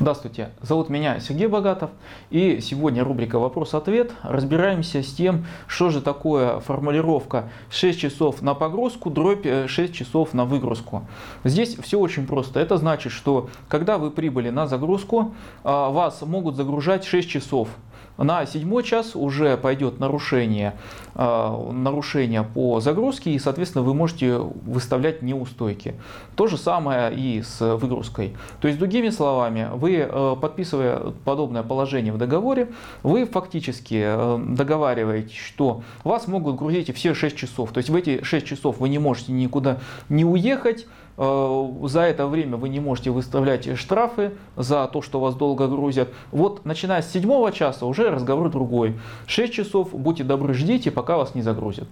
Здравствуйте, зовут меня Сергей Богатов, и сегодня рубрика «Вопрос-ответ». Разбираемся с тем, что же такое формулировка 6 часов на погрузку, дробь 6 э, часов на выгрузку. Здесь все очень просто. Это значит, что когда вы прибыли на загрузку, а, вас могут загружать 6 часов. На седьмой час уже пойдет нарушение, э, нарушение по загрузке, и, соответственно, вы можете выставлять неустойки. То же самое и с выгрузкой. То есть, другими словами, вы, э, подписывая подобное положение в договоре, вы фактически э, договариваетесь, что вас могут грузить все 6 часов. То есть, в эти 6 часов вы не можете никуда не уехать, за это время вы не можете выставлять штрафы за то, что вас долго грузят. Вот начиная с седьмого часа уже разговор другой. 6 часов, будьте добры, ждите, пока вас не загрузят.